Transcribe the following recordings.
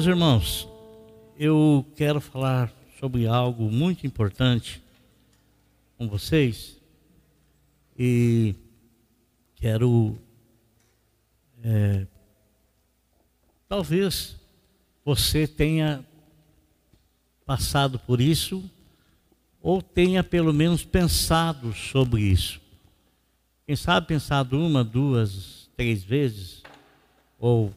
Meus irmãos, eu quero falar sobre algo muito importante com vocês e quero é, talvez você tenha passado por isso ou tenha pelo menos pensado sobre isso. Quem sabe pensado uma, duas, três vezes, ou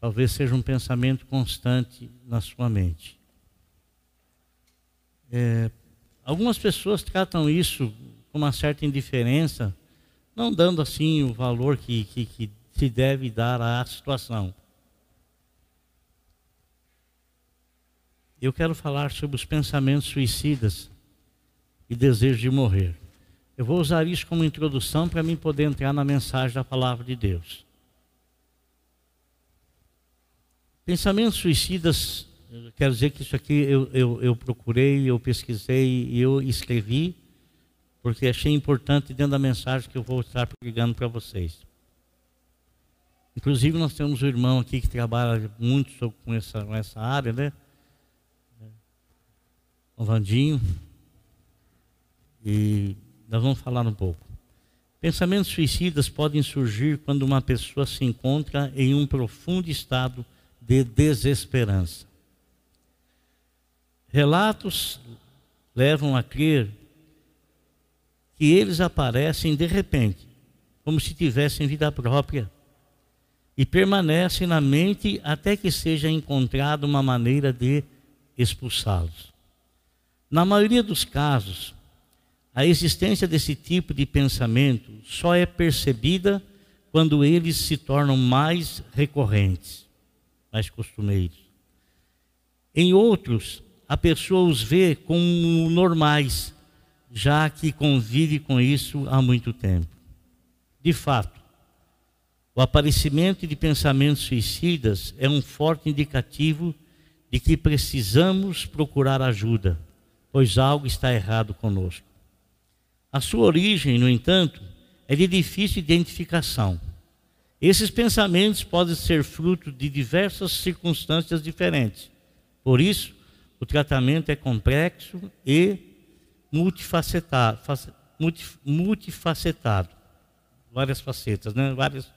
talvez seja um pensamento constante na sua mente. É, algumas pessoas tratam isso com uma certa indiferença, não dando assim o valor que, que, que se deve dar à situação. Eu quero falar sobre os pensamentos suicidas e desejo de morrer. Eu vou usar isso como introdução para mim poder entrar na mensagem da palavra de Deus. Pensamentos suicidas, quero dizer que isso aqui eu, eu, eu procurei, eu pesquisei e eu escrevi, porque achei importante dentro da mensagem que eu vou estar pregando para vocês. Inclusive, nós temos um irmão aqui que trabalha muito com essa, com essa área, né? O Vandinho. E nós vamos falar um pouco. Pensamentos suicidas podem surgir quando uma pessoa se encontra em um profundo estado de de desesperança. Relatos levam a crer que eles aparecem de repente, como se tivessem vida própria, e permanecem na mente até que seja encontrada uma maneira de expulsá-los. Na maioria dos casos, a existência desse tipo de pensamento só é percebida quando eles se tornam mais recorrentes mais costumeiros. Em outros, a pessoa os vê como normais, já que convive com isso há muito tempo. De fato, o aparecimento de pensamentos suicidas é um forte indicativo de que precisamos procurar ajuda, pois algo está errado conosco. A sua origem, no entanto, é de difícil identificação. Esses pensamentos podem ser fruto de diversas circunstâncias diferentes. Por isso, o tratamento é complexo e multifacetado, multifacetado várias facetas, né? vários,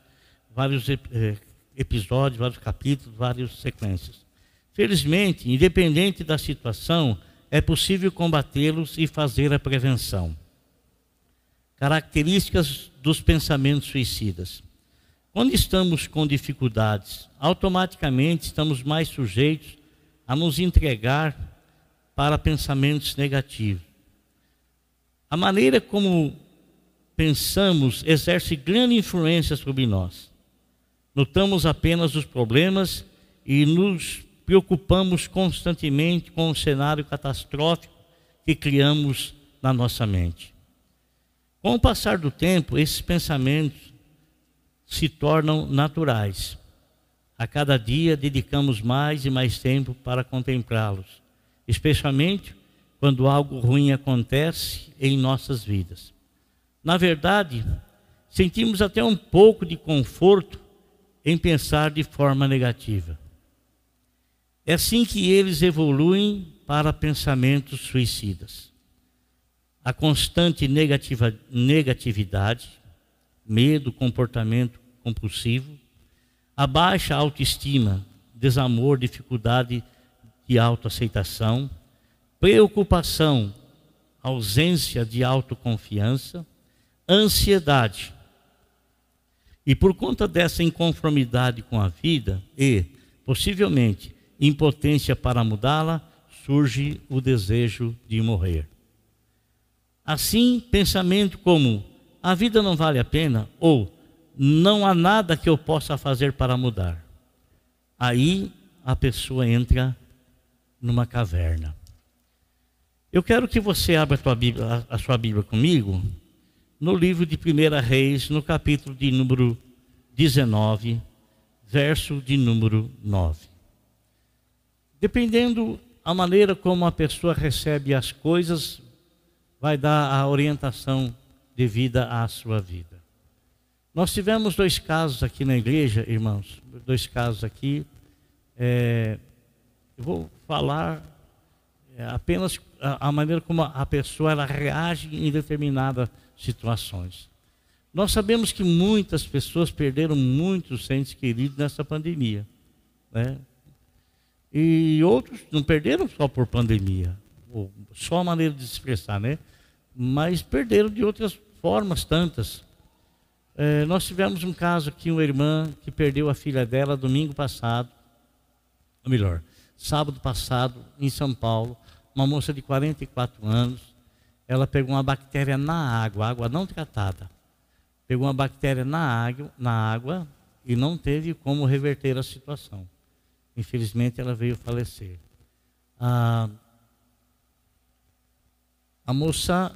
vários eh, episódios, vários capítulos, várias sequências. Felizmente, independente da situação, é possível combatê-los e fazer a prevenção. Características dos pensamentos suicidas. Quando estamos com dificuldades, automaticamente estamos mais sujeitos a nos entregar para pensamentos negativos. A maneira como pensamos exerce grande influência sobre nós. Notamos apenas os problemas e nos preocupamos constantemente com o cenário catastrófico que criamos na nossa mente. Com o passar do tempo, esses pensamentos se tornam naturais. A cada dia dedicamos mais e mais tempo para contemplá-los, especialmente quando algo ruim acontece em nossas vidas. Na verdade, sentimos até um pouco de conforto em pensar de forma negativa. É assim que eles evoluem para pensamentos suicidas. A constante negativa, negatividade, medo, comportamento compulsivo, a baixa autoestima, desamor, dificuldade de autoaceitação, preocupação, ausência de autoconfiança, ansiedade. E por conta dessa inconformidade com a vida e, possivelmente, impotência para mudá-la, surge o desejo de morrer. Assim, pensamento como a vida não vale a pena ou não há nada que eu possa fazer para mudar. Aí a pessoa entra numa caverna. Eu quero que você abra a, Bíblia, a sua Bíblia comigo no livro de 1 Reis, no capítulo de número 19, verso de número 9. Dependendo a maneira como a pessoa recebe as coisas, vai dar a orientação devida à sua vida. Nós tivemos dois casos aqui na igreja, irmãos, dois casos aqui. É, eu vou falar é, apenas a, maneira como a pessoa ela reage em determinadas situações. Nós sabemos que muitas pessoas perderam muitos entes queridos nessa pandemia. Né? E outros não perderam só por pandemia, só a maneira de se expressar, né? Mas perderam de outras formas tantas. É, nós tivemos um caso aqui, uma irmã que perdeu a filha dela domingo passado, ou melhor, sábado passado, em São Paulo, uma moça de 44 anos, ela pegou uma bactéria na água, água não tratada. Pegou uma bactéria na água, na água e não teve como reverter a situação. Infelizmente, ela veio falecer. A moça,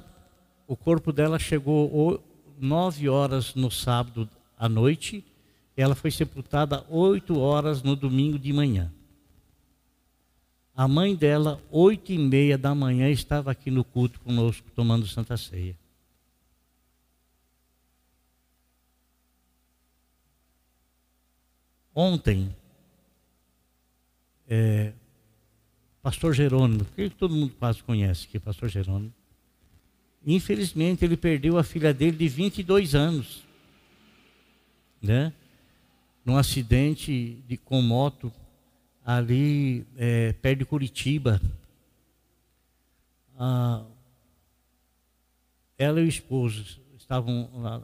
o corpo dela chegou nove horas no sábado à noite, ela foi sepultada oito horas no domingo de manhã. A mãe dela, oito e meia da manhã, estava aqui no culto conosco, tomando Santa Ceia. Ontem, é, Pastor Jerônimo, que todo mundo quase conhece aqui, Pastor Jerônimo. Infelizmente, ele perdeu a filha dele de 22 anos, né? Num acidente de, com moto ali é, perto de Curitiba. Ah, ela e o esposo estavam na,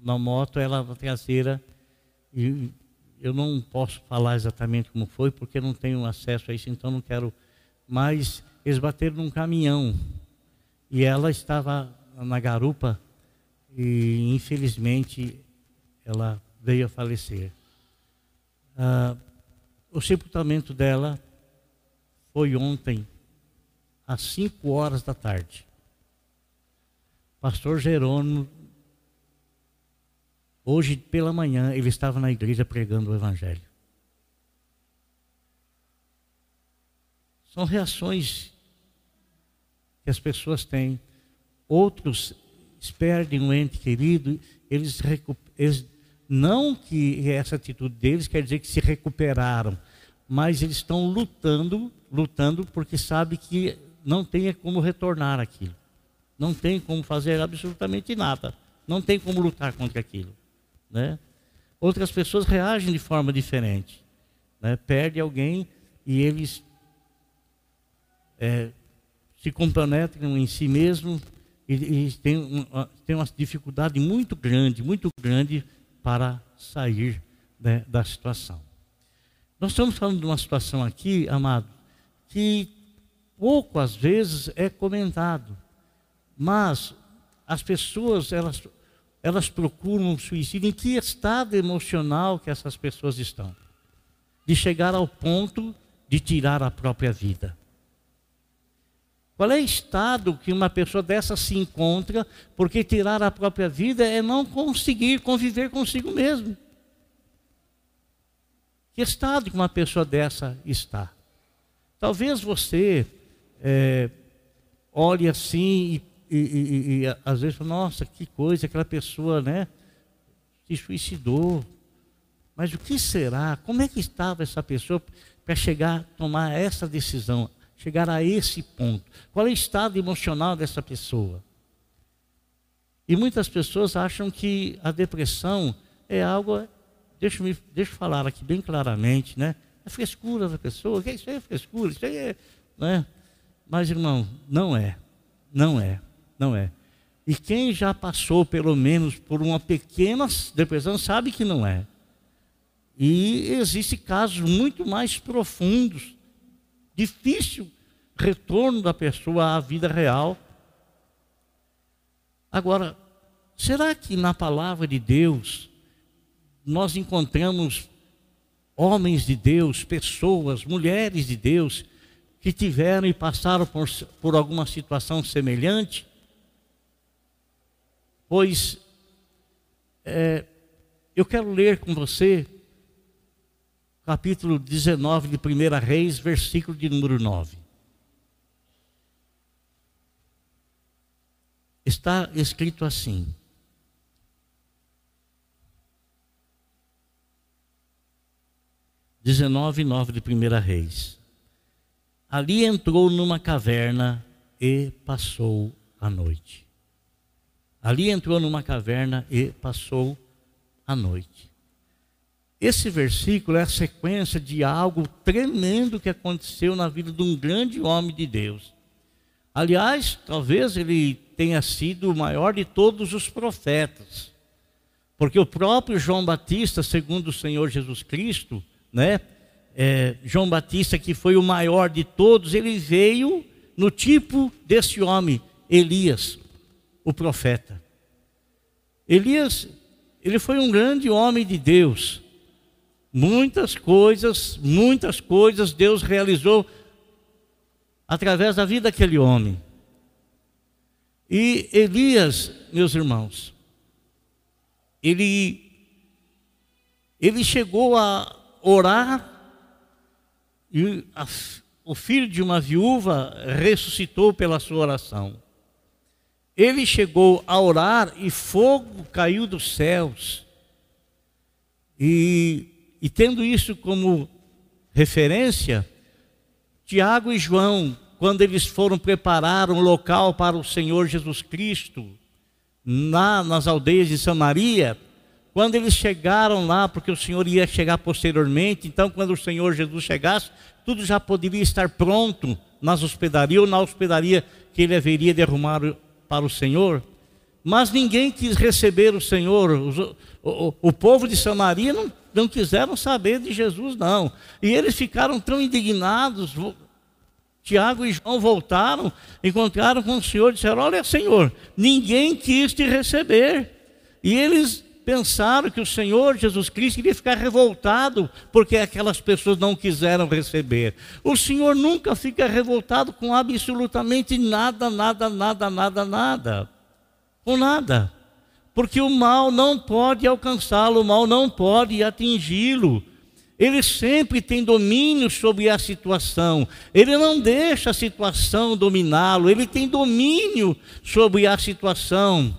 na moto, ela na traseira, e eu não posso falar exatamente como foi, porque não tenho acesso a isso, então não quero mas eles bateram num caminhão e ela estava na garupa e infelizmente ela veio a falecer. Ah, o sepultamento dela foi ontem, às 5 horas da tarde. Pastor Jerônimo, hoje pela manhã, ele estava na igreja pregando o Evangelho. São reações que as pessoas têm. Outros perdem um ente querido, eles, eles não que essa atitude deles quer dizer que se recuperaram, mas eles estão lutando, lutando porque sabe que não tem como retornar aquilo. Não tem como fazer absolutamente nada. Não tem como lutar contra aquilo. Né? Outras pessoas reagem de forma diferente. Né? Perde alguém e eles é, se comprometem em si mesmo e, e tem, uma, tem uma dificuldade muito grande, muito grande para sair né, da situação. Nós estamos falando de uma situação aqui, amado, que pouco às vezes é comentado, mas as pessoas elas elas procuram suicídio. Em que estado emocional que essas pessoas estão? De chegar ao ponto de tirar a própria vida. Qual é o estado que uma pessoa dessa se encontra, porque tirar a própria vida é não conseguir conviver consigo mesmo? Que estado que uma pessoa dessa está? Talvez você é, olhe assim e, e, e, e às vezes fala, nossa, que coisa, aquela pessoa né, se suicidou. Mas o que será? Como é que estava essa pessoa para chegar a tomar essa decisão? Chegar a esse ponto? Qual é o estado emocional dessa pessoa? E muitas pessoas acham que a depressão é algo, deixa eu, deixa eu falar aqui bem claramente, né? É frescura da pessoa, isso aí é frescura, isso aí é. Né? Mas, irmão, não é. Não é. Não é. E quem já passou, pelo menos, por uma pequena depressão, sabe que não é. E existem casos muito mais profundos difícil retorno da pessoa à vida real. Agora, será que na palavra de Deus nós encontramos homens de Deus, pessoas, mulheres de Deus que tiveram e passaram por, por alguma situação semelhante? Pois é, eu quero ler com você capítulo 19 de 1 Reis, versículo de número 9. Está escrito assim: 19, 9 de 1 Reis. Ali entrou numa caverna e passou a noite. Ali entrou numa caverna e passou a noite. Esse versículo é a sequência de algo tremendo que aconteceu na vida de um grande homem de Deus. Aliás, talvez ele tenha sido o maior de todos os profetas. Porque o próprio João Batista, segundo o Senhor Jesus Cristo, né? É, João Batista, que foi o maior de todos, ele veio no tipo desse homem, Elias, o profeta. Elias, ele foi um grande homem de Deus. Muitas coisas, muitas coisas Deus realizou através da vida daquele homem. E Elias, meus irmãos, ele ele chegou a orar e a, o filho de uma viúva ressuscitou pela sua oração. Ele chegou a orar e fogo caiu dos céus. E, e tendo isso como referência, Tiago e João, quando eles foram preparar um local para o Senhor Jesus Cristo, na, nas aldeias de Samaria, quando eles chegaram lá, porque o Senhor ia chegar posteriormente, então quando o Senhor Jesus chegasse, tudo já poderia estar pronto nas hospedarias ou na hospedaria que ele haveria de arrumar para o Senhor. Mas ninguém quis receber o Senhor. O, o, o povo de Samaria não, não quiseram saber de Jesus, não. E eles ficaram tão indignados. Tiago e João voltaram, encontraram com o Senhor e disseram: Olha, Senhor, ninguém quis te receber. E eles pensaram que o Senhor Jesus Cristo iria ficar revoltado porque aquelas pessoas não quiseram receber. O Senhor nunca fica revoltado com absolutamente nada, nada, nada, nada, nada. Com nada. Porque o mal não pode alcançá-lo, o mal não pode atingi-lo. Ele sempre tem domínio sobre a situação. Ele não deixa a situação dominá-lo. Ele tem domínio sobre a situação.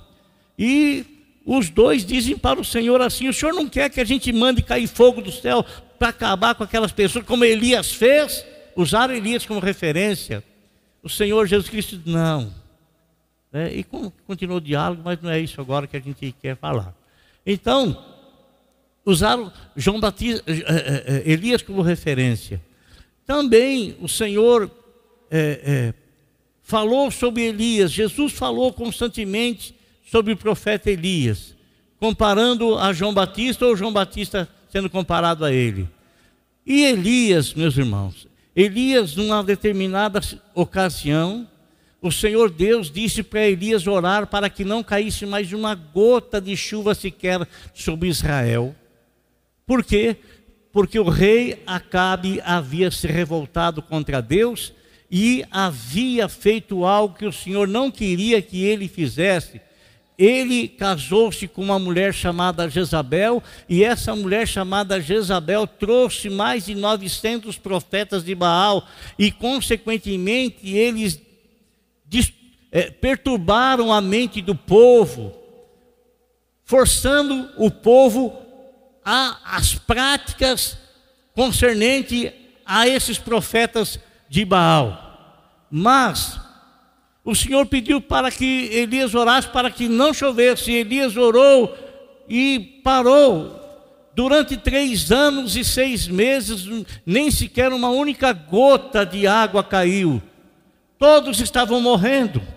E os dois dizem para o Senhor assim: o Senhor não quer que a gente mande cair fogo do céu para acabar com aquelas pessoas, como Elias fez? Usaram Elias como referência. O Senhor Jesus Cristo, não. É, e continuou o diálogo, mas não é isso agora que a gente quer falar. Então, usaram João Batista, eh, eh, eh, Elias como referência. Também o Senhor é, é, falou sobre Elias, Jesus falou constantemente sobre o profeta Elias, comparando a João Batista ou João Batista sendo comparado a ele. E Elias, meus irmãos, Elias, numa determinada ocasião, o Senhor Deus disse para Elias orar para que não caísse mais uma gota de chuva sequer sobre Israel. Por quê? Porque o rei Acabe havia se revoltado contra Deus e havia feito algo que o Senhor não queria que ele fizesse, ele casou-se com uma mulher chamada Jezabel, e essa mulher chamada Jezabel trouxe mais de 900 profetas de Baal, e consequentemente eles é, perturbaram a mente do povo, forçando o povo a as práticas concernentes a esses profetas de Baal. Mas o Senhor pediu para que Elias orasse para que não chovesse. Elias orou e parou. Durante três anos e seis meses, nem sequer uma única gota de água caiu. Todos estavam morrendo.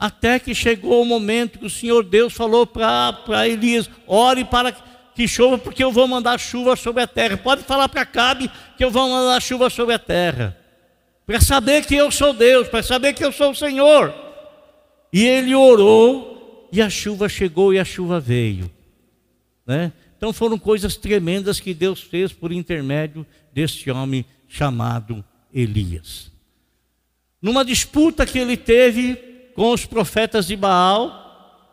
Até que chegou o momento que o Senhor Deus falou para Elias: ore para que chova, porque eu vou mandar chuva sobre a terra. Pode falar para Cabe que eu vou mandar chuva sobre a terra para saber que eu sou Deus, para saber que eu sou o Senhor. E ele orou, e a chuva chegou e a chuva veio. Né? Então foram coisas tremendas que Deus fez por intermédio desse homem chamado Elias. Numa disputa que ele teve com os profetas de Baal,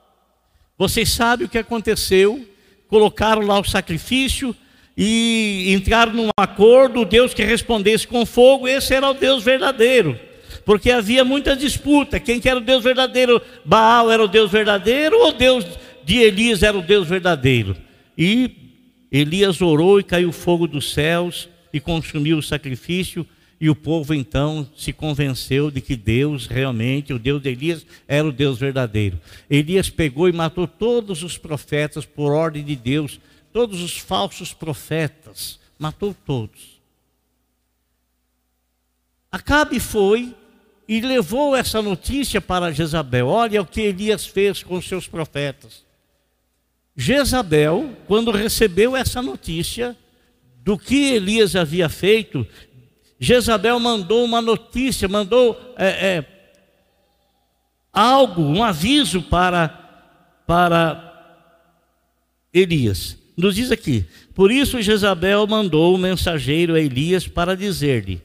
vocês sabem o que aconteceu? Colocaram lá o sacrifício, e entraram num acordo, Deus que respondesse com fogo, esse era o Deus verdadeiro. Porque havia muita disputa, quem que era o Deus verdadeiro? Baal era o Deus verdadeiro ou Deus de Elias era o Deus verdadeiro? E Elias orou e caiu fogo dos céus e consumiu o sacrifício. E o povo então se convenceu de que Deus realmente, o Deus de Elias, era o Deus verdadeiro. Elias pegou e matou todos os profetas por ordem de Deus, todos os falsos profetas, matou todos. Acabe foi e levou essa notícia para Jezabel. Olha o que Elias fez com seus profetas. Jezabel, quando recebeu essa notícia do que Elias havia feito, Jezabel mandou uma notícia, mandou é, é, algo, um aviso para, para Elias. Nos diz aqui: por isso Jezabel mandou o mensageiro a Elias para dizer-lhe: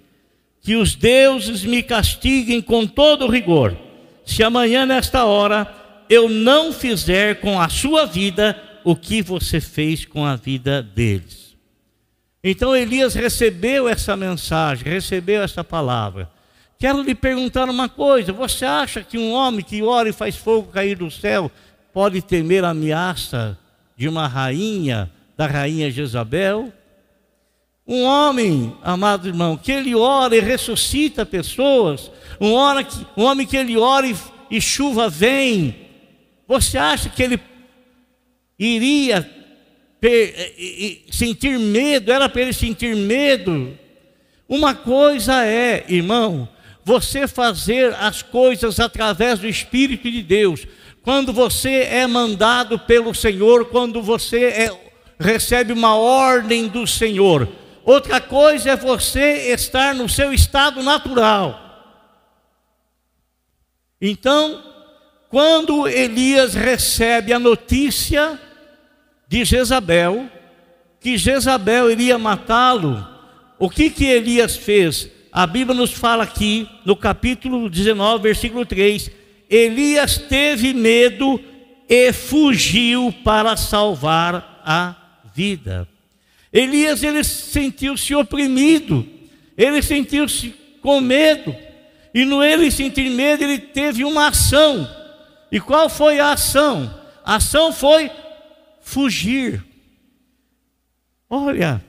que os deuses me castiguem com todo rigor, se amanhã, nesta hora, eu não fizer com a sua vida o que você fez com a vida deles. Então Elias recebeu essa mensagem, recebeu essa palavra. Quero lhe perguntar uma coisa: você acha que um homem que ora e faz fogo cair do céu pode temer a ameaça de uma rainha, da rainha Jezabel? Um homem, amado irmão, que ele ora e ressuscita pessoas, um, hora que, um homem que ele ora e, e chuva vem, você acha que ele iria sentir medo, era para ele sentir medo. Uma coisa é, irmão, você fazer as coisas através do Espírito de Deus. Quando você é mandado pelo Senhor, quando você é, recebe uma ordem do Senhor. Outra coisa é você estar no seu estado natural. Então, quando Elias recebe a notícia de Jezabel, que Jezabel iria matá-lo, o que que Elias fez? A Bíblia nos fala aqui, no capítulo 19, versículo 3, Elias teve medo e fugiu para salvar a vida. Elias ele sentiu-se oprimido, ele sentiu-se com medo, e no ele sentir medo, ele teve uma ação. E qual foi a ação? A ação foi fugir. Olha,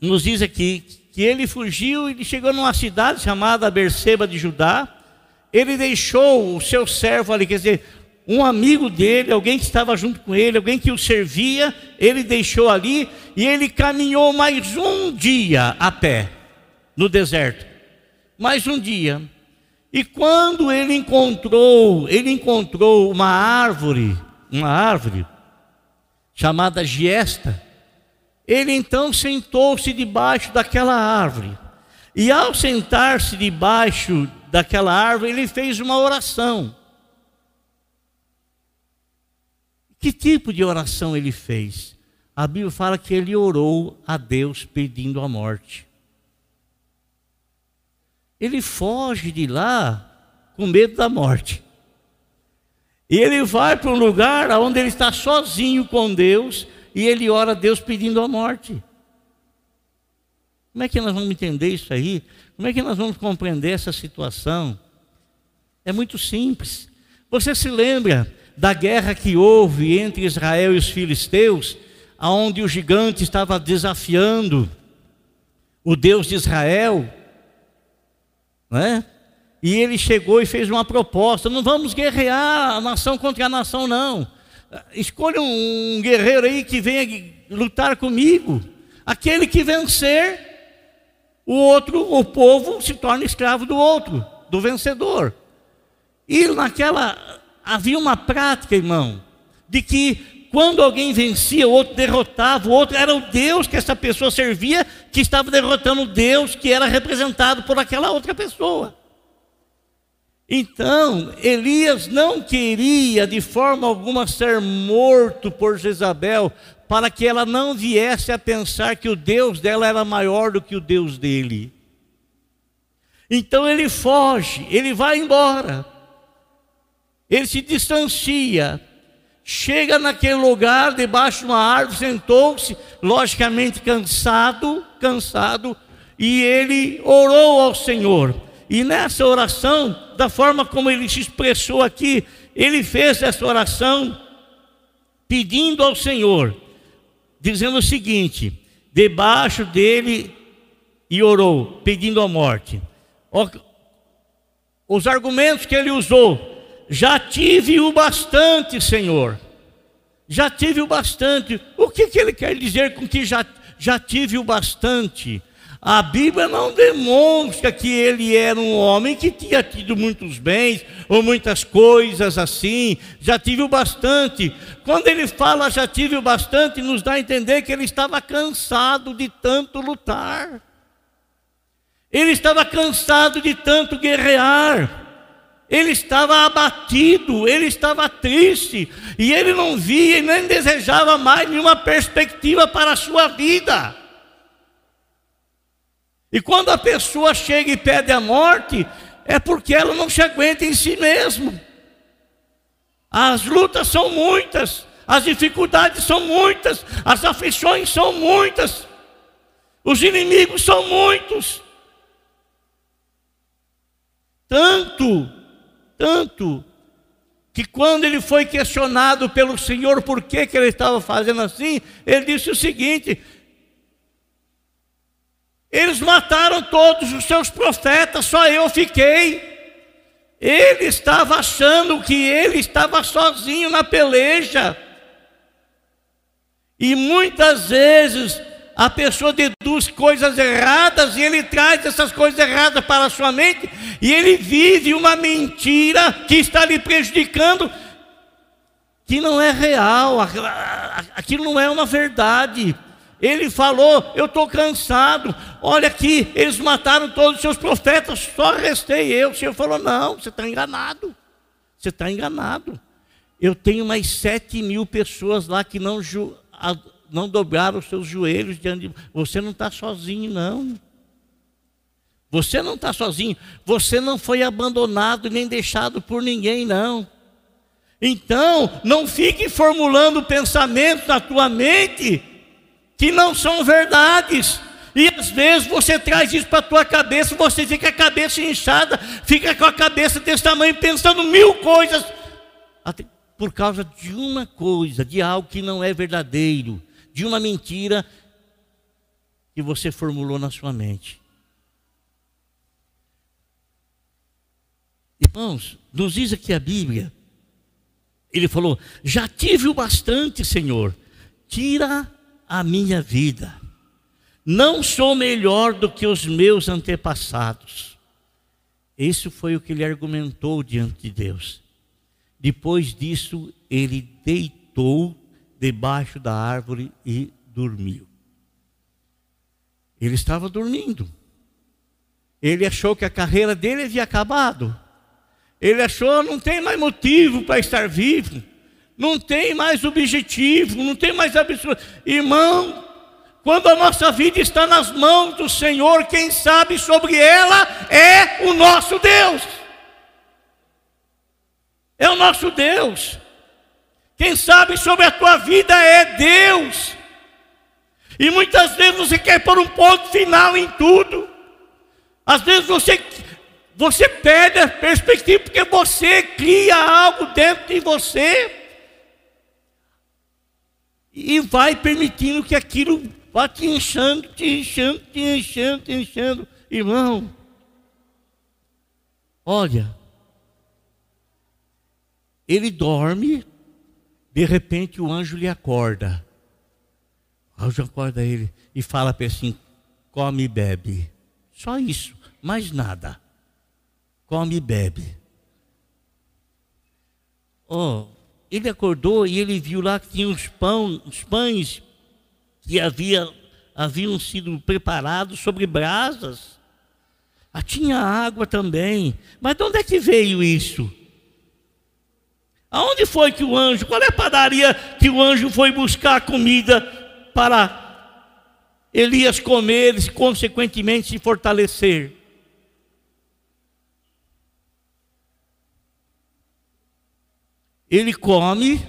nos diz aqui que ele fugiu e chegou numa cidade chamada Berseba de Judá. Ele deixou o seu servo ali, quer dizer, um amigo dele, alguém que estava junto com ele, alguém que o servia, ele deixou ali e ele caminhou mais um dia a pé no deserto. Mais um dia. E quando ele encontrou, ele encontrou uma árvore, uma árvore chamada Giesta, ele então sentou-se debaixo daquela árvore. E ao sentar-se debaixo daquela árvore, ele fez uma oração. Que tipo de oração ele fez? A Bíblia fala que ele orou a Deus pedindo a morte. Ele foge de lá com medo da morte. E ele vai para um lugar onde ele está sozinho com Deus e ele ora a Deus pedindo a morte. Como é que nós vamos entender isso aí? Como é que nós vamos compreender essa situação? É muito simples. Você se lembra da guerra que houve entre Israel e os filisteus, aonde o gigante estava desafiando o Deus de Israel, não é? E ele chegou e fez uma proposta: não vamos guerrear a nação contra a nação, não. Escolha um guerreiro aí que venha lutar comigo. Aquele que vencer, o outro, o povo se torna escravo do outro, do vencedor. E naquela havia uma prática, irmão, de que quando alguém vencia, o outro derrotava, o outro era o Deus que essa pessoa servia, que estava derrotando o Deus que era representado por aquela outra pessoa. Então, Elias não queria de forma alguma ser morto por Jezabel, para que ela não viesse a pensar que o Deus dela era maior do que o Deus dele. Então ele foge, ele vai embora, ele se distancia, chega naquele lugar, debaixo de uma árvore, sentou-se, logicamente cansado, cansado, e ele orou ao Senhor. E nessa oração, da forma como ele se expressou aqui, ele fez essa oração pedindo ao Senhor, dizendo o seguinte: debaixo dele e orou, pedindo a morte. Os argumentos que ele usou, já tive o bastante, Senhor. Já tive o bastante. O que, que ele quer dizer com que já, já tive o bastante? A Bíblia não demonstra que ele era um homem que tinha tido muitos bens ou muitas coisas assim, já tive o bastante. Quando ele fala já tive o bastante, nos dá a entender que ele estava cansado de tanto lutar. Ele estava cansado de tanto guerrear. Ele estava abatido, ele estava triste, e ele não via e nem desejava mais nenhuma perspectiva para a sua vida. E quando a pessoa chega e pede a morte, é porque ela não se aguenta em si mesmo. As lutas são muitas, as dificuldades são muitas, as aflições são muitas, os inimigos são muitos. Tanto, tanto, que quando ele foi questionado pelo Senhor por que, que ele estava fazendo assim, ele disse o seguinte: eles mataram todos os seus profetas, só eu fiquei. Ele estava achando que ele estava sozinho na peleja. E muitas vezes a pessoa deduz coisas erradas e ele traz essas coisas erradas para a sua mente e ele vive uma mentira que está lhe prejudicando, que não é real, aquilo não é uma verdade. Ele falou: Eu estou cansado. Olha aqui, eles mataram todos os seus profetas, só restei eu. O Senhor falou: Não, você está enganado. Você está enganado. Eu tenho mais sete mil pessoas lá que não, não dobraram os seus joelhos diante de você. Não está sozinho, não. Você não está sozinho. Você não foi abandonado nem deixado por ninguém, não. Então, não fique formulando pensamentos na tua mente que não são verdades. E às vezes você traz isso para a tua cabeça, você fica a cabeça inchada, fica com a cabeça desse tamanho, pensando mil coisas, por causa de uma coisa, de algo que não é verdadeiro, de uma mentira que você formulou na sua mente. Irmãos, nos diz aqui a Bíblia, ele falou: Já tive o bastante, Senhor, tira a minha vida. Não sou melhor do que os meus antepassados. Isso foi o que ele argumentou diante de Deus. Depois disso, ele deitou debaixo da árvore e dormiu. Ele estava dormindo. Ele achou que a carreira dele havia acabado. Ele achou não tem mais motivo para estar vivo não tem mais objetivo, não tem mais absurdo. Irmão, quando a nossa vida está nas mãos do Senhor, quem sabe sobre ela é o nosso Deus. É o nosso Deus. Quem sabe sobre a tua vida é Deus. E muitas vezes você quer pôr um ponto final em tudo. Às vezes você você perde a perspectiva porque você cria algo dentro de você e vai permitindo que aquilo vá te enchendo, te enchendo, te enchendo, te enchendo. Irmão, olha, ele dorme, de repente o anjo lhe acorda. O anjo acorda ele e fala para ele assim: come e bebe. Só isso, mais nada. Come e bebe. Oh, ele acordou e ele viu lá que tinha os, pão, os pães que havia, haviam sido preparados sobre brasas. Ah, tinha água também. Mas de onde é que veio isso? Aonde foi que o anjo, qual é a padaria que o anjo foi buscar comida para Elias comer e, consequentemente, se fortalecer? Ele come,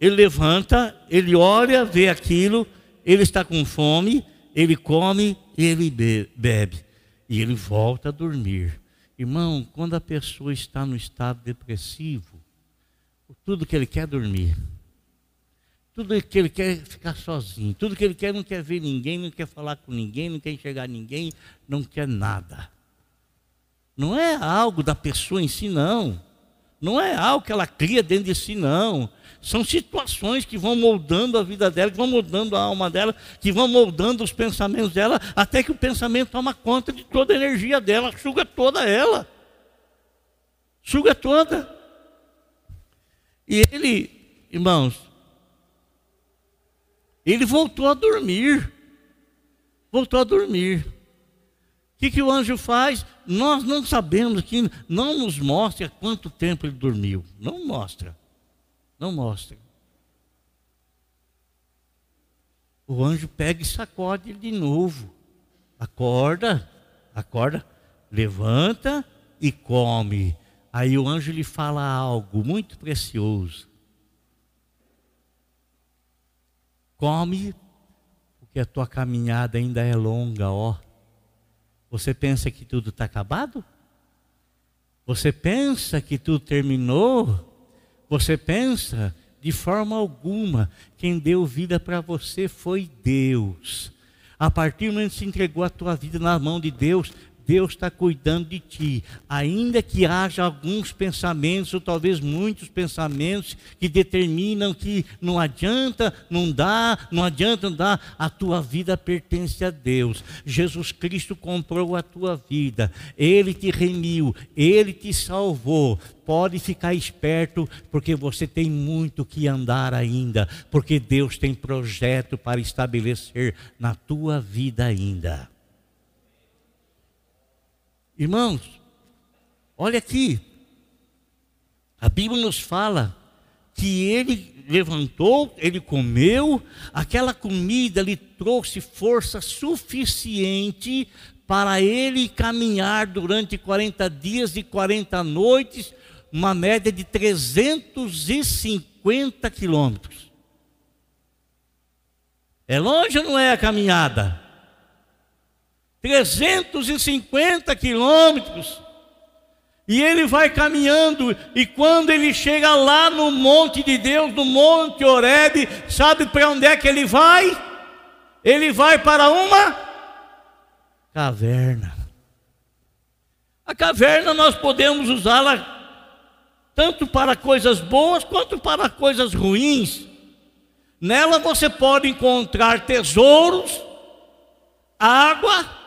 ele levanta, ele olha, vê aquilo, ele está com fome, ele come ele bebe. E ele volta a dormir. Irmão, quando a pessoa está no estado depressivo, tudo que ele quer é dormir. Tudo que ele quer é ficar sozinho. Tudo que ele quer não quer ver ninguém, não quer falar com ninguém, não quer enxergar ninguém, não quer nada. Não é algo da pessoa em si, não. Não é algo que ela cria dentro de si, não. São situações que vão moldando a vida dela, que vão moldando a alma dela, que vão moldando os pensamentos dela, até que o pensamento toma conta de toda a energia dela, suga toda ela. Suga toda. E ele, irmãos, ele voltou a dormir. Voltou a dormir. O que, que o anjo faz? Nós não sabemos que não nos mostra quanto tempo ele dormiu. Não mostra. Não mostra. O anjo pega e sacode ele de novo. Acorda, acorda, levanta e come. Aí o anjo lhe fala algo muito precioso. Come, porque a tua caminhada ainda é longa, ó. Você pensa que tudo está acabado? Você pensa que tudo terminou? Você pensa de forma alguma, quem deu vida para você foi Deus. A partir do momento que você entregou a tua vida na mão de Deus, Deus está cuidando de ti. Ainda que haja alguns pensamentos, ou talvez muitos pensamentos, que determinam que não adianta, não dá, não adianta, não dá, a tua vida pertence a Deus. Jesus Cristo comprou a tua vida, Ele te remiu, Ele te salvou. Pode ficar esperto, porque você tem muito que andar ainda, porque Deus tem projeto para estabelecer na tua vida ainda. Irmãos, olha aqui. A Bíblia nos fala que ele levantou, ele comeu, aquela comida lhe trouxe força suficiente para ele caminhar durante 40 dias e 40 noites, uma média de 350 quilômetros. É longe ou não é a caminhada? 350 quilômetros. E ele vai caminhando, e quando ele chega lá no monte de Deus, no monte Oreb, sabe para onde é que ele vai? Ele vai para uma caverna. A caverna nós podemos usá-la tanto para coisas boas quanto para coisas ruins. Nela você pode encontrar tesouros, água,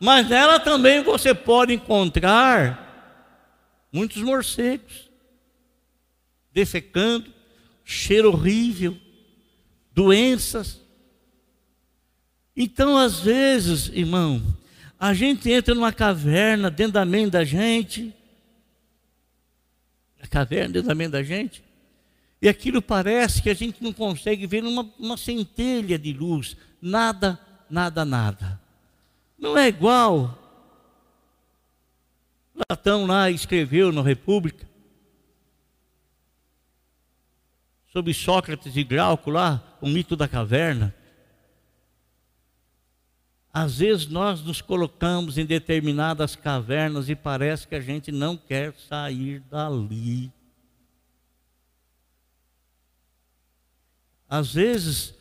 mas nela também você pode encontrar muitos morcegos defecando, cheiro horrível, doenças. Então, às vezes, irmão, a gente entra numa caverna dentro da mente da gente, a caverna dentro da mente da gente, e aquilo parece que a gente não consegue ver uma, uma centelha de luz, nada, nada, nada. Não é igual. Platão lá escreveu na República sobre Sócrates e Glauco lá, o mito da caverna. Às vezes nós nos colocamos em determinadas cavernas e parece que a gente não quer sair dali. Às vezes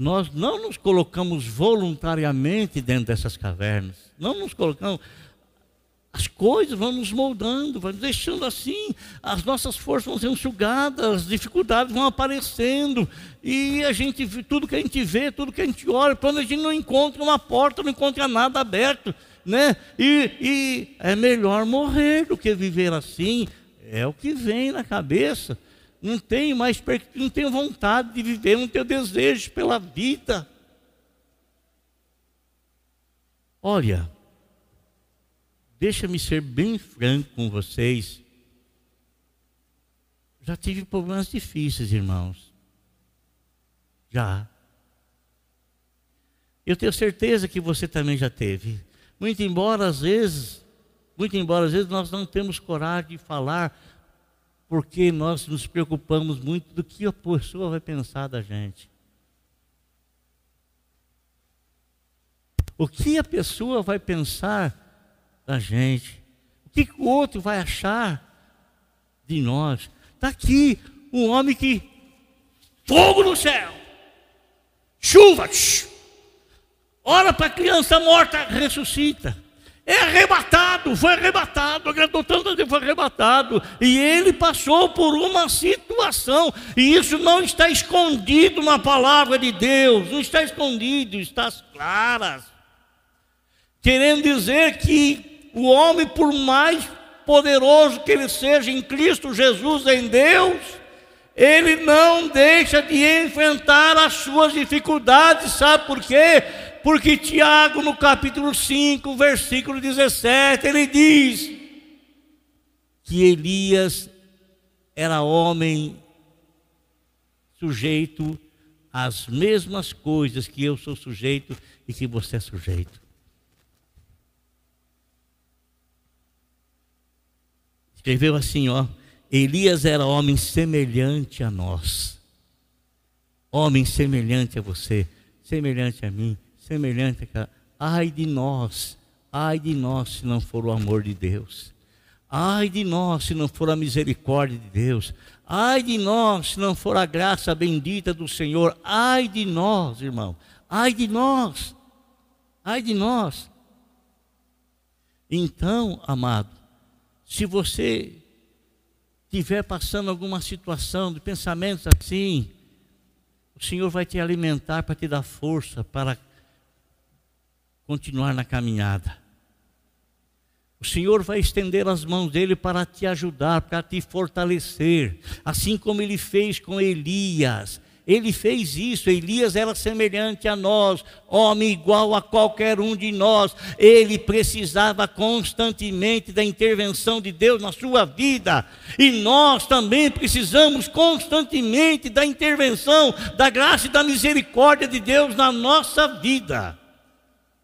nós não nos colocamos voluntariamente dentro dessas cavernas. Não nos colocamos. As coisas vão nos moldando, vão nos deixando assim, as nossas forças vão sendo sugadas, as dificuldades vão aparecendo, e a gente, tudo que a gente vê, tudo que a gente olha, quando a gente não encontra uma porta, não encontra nada aberto, né? E, e é melhor morrer do que viver assim, é o que vem na cabeça não tenho mais, não tenho vontade de viver, não tenho desejo pela vida. Olha, deixa-me ser bem franco com vocês. Já tive problemas difíceis, irmãos. Já. Eu tenho certeza que você também já teve. Muito embora às vezes, muito embora às vezes nós não temos coragem de falar porque nós nos preocupamos muito do que a pessoa vai pensar da gente. O que a pessoa vai pensar da gente? O que o outro vai achar de nós? Está aqui um homem que fogo no céu, chuva, ora para a criança morta, ressuscita. É arrebatado, foi arrebatado, agradou tanto que foi arrebatado. E ele passou por uma situação, e isso não está escondido na palavra de Deus, não está escondido, está às claras. Querendo dizer que o homem, por mais poderoso que ele seja em Cristo Jesus, em Deus, ele não deixa de enfrentar as suas dificuldades, sabe por quê? Porque Tiago, no capítulo 5, versículo 17, ele diz que Elias era homem sujeito às mesmas coisas que eu sou sujeito e que você é sujeito. Escreveu assim, ó. Elias era homem semelhante a nós. Homem semelhante a você, semelhante a mim, semelhante a. Ai de nós, ai de nós se não for o amor de Deus. Ai de nós se não for a misericórdia de Deus. Ai de nós se não for a graça bendita do Senhor. Ai de nós, irmão. Ai de nós. Ai de nós. Então, amado, se você estiver passando alguma situação de pensamentos assim, o Senhor vai te alimentar para te dar força para continuar na caminhada. O Senhor vai estender as mãos dele para te ajudar, para te fortalecer, assim como ele fez com Elias. Ele fez isso, Elias era semelhante a nós, homem igual a qualquer um de nós. Ele precisava constantemente da intervenção de Deus na sua vida. E nós também precisamos constantemente da intervenção, da graça e da misericórdia de Deus na nossa vida.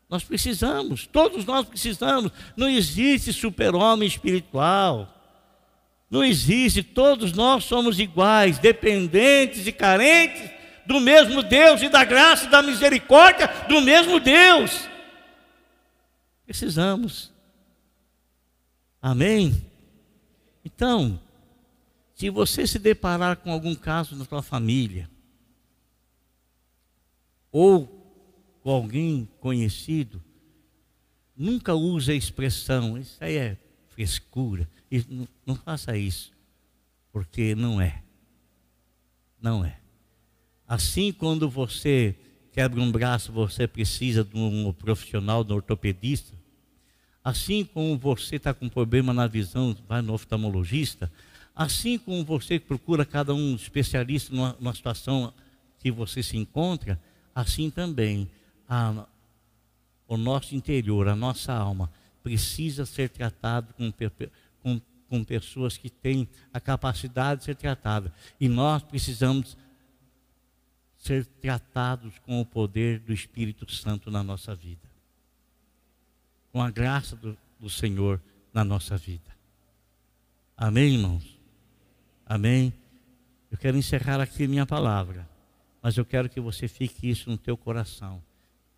Nós precisamos, todos nós precisamos. Não existe super-homem espiritual. Não existe, todos nós somos iguais, dependentes e carentes do mesmo Deus e da graça e da misericórdia do mesmo Deus. Precisamos. Amém? Então, se você se deparar com algum caso na sua família, ou com alguém conhecido, nunca use a expressão, isso aí é frescura. Não, não faça isso, porque não é. Não é. Assim, quando você quebra um braço, você precisa de um profissional, de um ortopedista. Assim como você está com problema na visão, vai no oftalmologista. Assim como você procura cada um especialista numa, numa situação que você se encontra, assim também a, o nosso interior, a nossa alma, precisa ser tratado com, com, com pessoas que têm a capacidade de ser tratada. E nós precisamos ser tratados com o poder do Espírito Santo na nossa vida. Com a graça do, do Senhor na nossa vida. Amém, irmãos? Amém? Eu quero encerrar aqui minha palavra, mas eu quero que você fique isso no teu coração.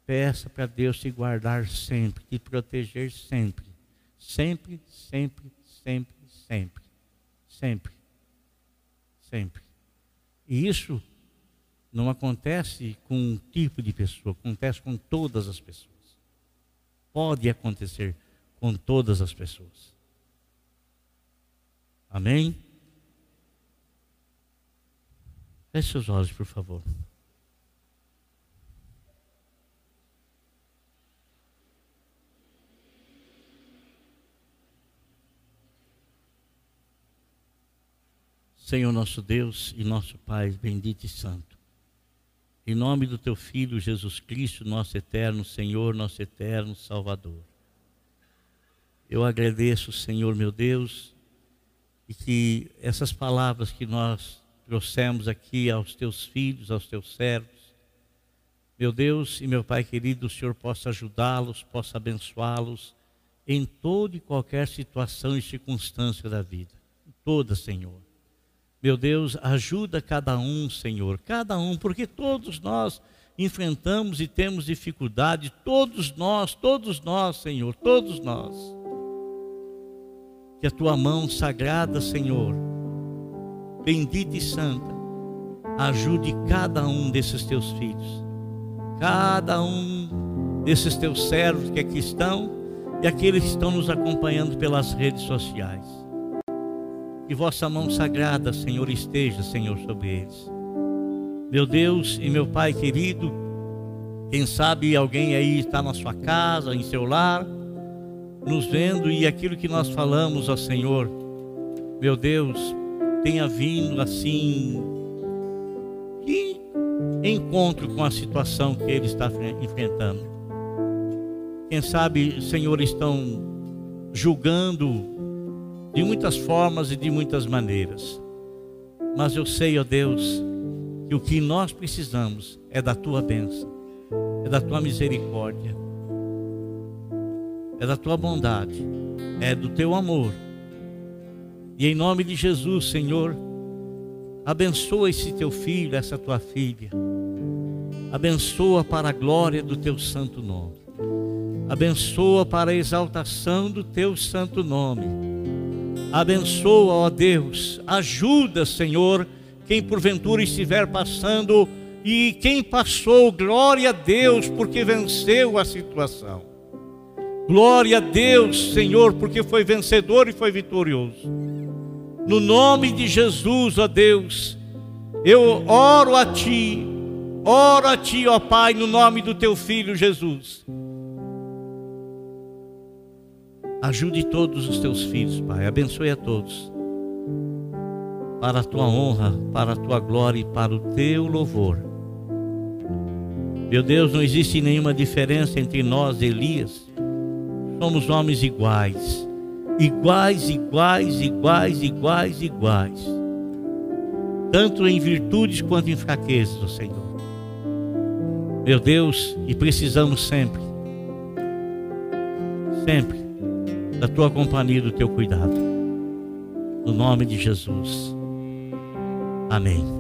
Peça para Deus te guardar sempre, te proteger sempre. Sempre, sempre, sempre, sempre. Sempre. Sempre. E isso não acontece com um tipo de pessoa, acontece com todas as pessoas. Pode acontecer com todas as pessoas. Amém? Feche seus olhos, por favor. Senhor nosso Deus e nosso Pai, bendito e santo. Em nome do teu Filho Jesus Cristo, nosso eterno Senhor, nosso eterno Salvador. Eu agradeço, Senhor meu Deus, e que essas palavras que nós trouxemos aqui aos teus filhos, aos teus servos, meu Deus e meu Pai querido, o Senhor possa ajudá-los, possa abençoá-los em toda e qualquer situação e circunstância da vida. Toda, Senhor. Meu Deus, ajuda cada um, Senhor, cada um, porque todos nós enfrentamos e temos dificuldade, todos nós, todos nós, Senhor, todos nós. Que a tua mão sagrada, Senhor, bendita e santa, ajude cada um desses teus filhos, cada um desses teus servos que aqui estão e aqueles que estão nos acompanhando pelas redes sociais. Que vossa mão sagrada, Senhor, esteja, Senhor, sobre eles. Meu Deus e meu Pai querido, quem sabe alguém aí está na sua casa, em seu lar, nos vendo e aquilo que nós falamos ao Senhor, meu Deus, tenha vindo assim de encontro com a situação que ele está enfrentando. Quem sabe, Senhor, estão julgando de muitas formas e de muitas maneiras. Mas eu sei, ó Deus, que o que nós precisamos é da tua bênção, é da tua misericórdia, é da tua bondade, é do teu amor. E em nome de Jesus, Senhor, abençoa esse teu filho, essa tua filha. Abençoa para a glória do teu santo nome. Abençoa para a exaltação do teu santo nome. Abençoa, ó Deus, ajuda, Senhor, quem porventura estiver passando e quem passou, glória a Deus, porque venceu a situação. Glória a Deus, Senhor, porque foi vencedor e foi vitorioso. No nome de Jesus, ó Deus, eu oro a Ti, oro a Ti, ó Pai, no nome do Teu Filho Jesus. Ajude todos os Teus filhos, Pai, abençoe a todos para a tua honra, para a tua glória e para o teu louvor. Meu Deus, não existe nenhuma diferença entre nós e Elias. Somos homens iguais. Iguais, iguais, iguais, iguais, iguais. Tanto em virtudes quanto em fraquezas, Senhor. Meu Deus, e precisamos sempre, sempre, da tua companhia e do teu cuidado. No nome de Jesus. Amém.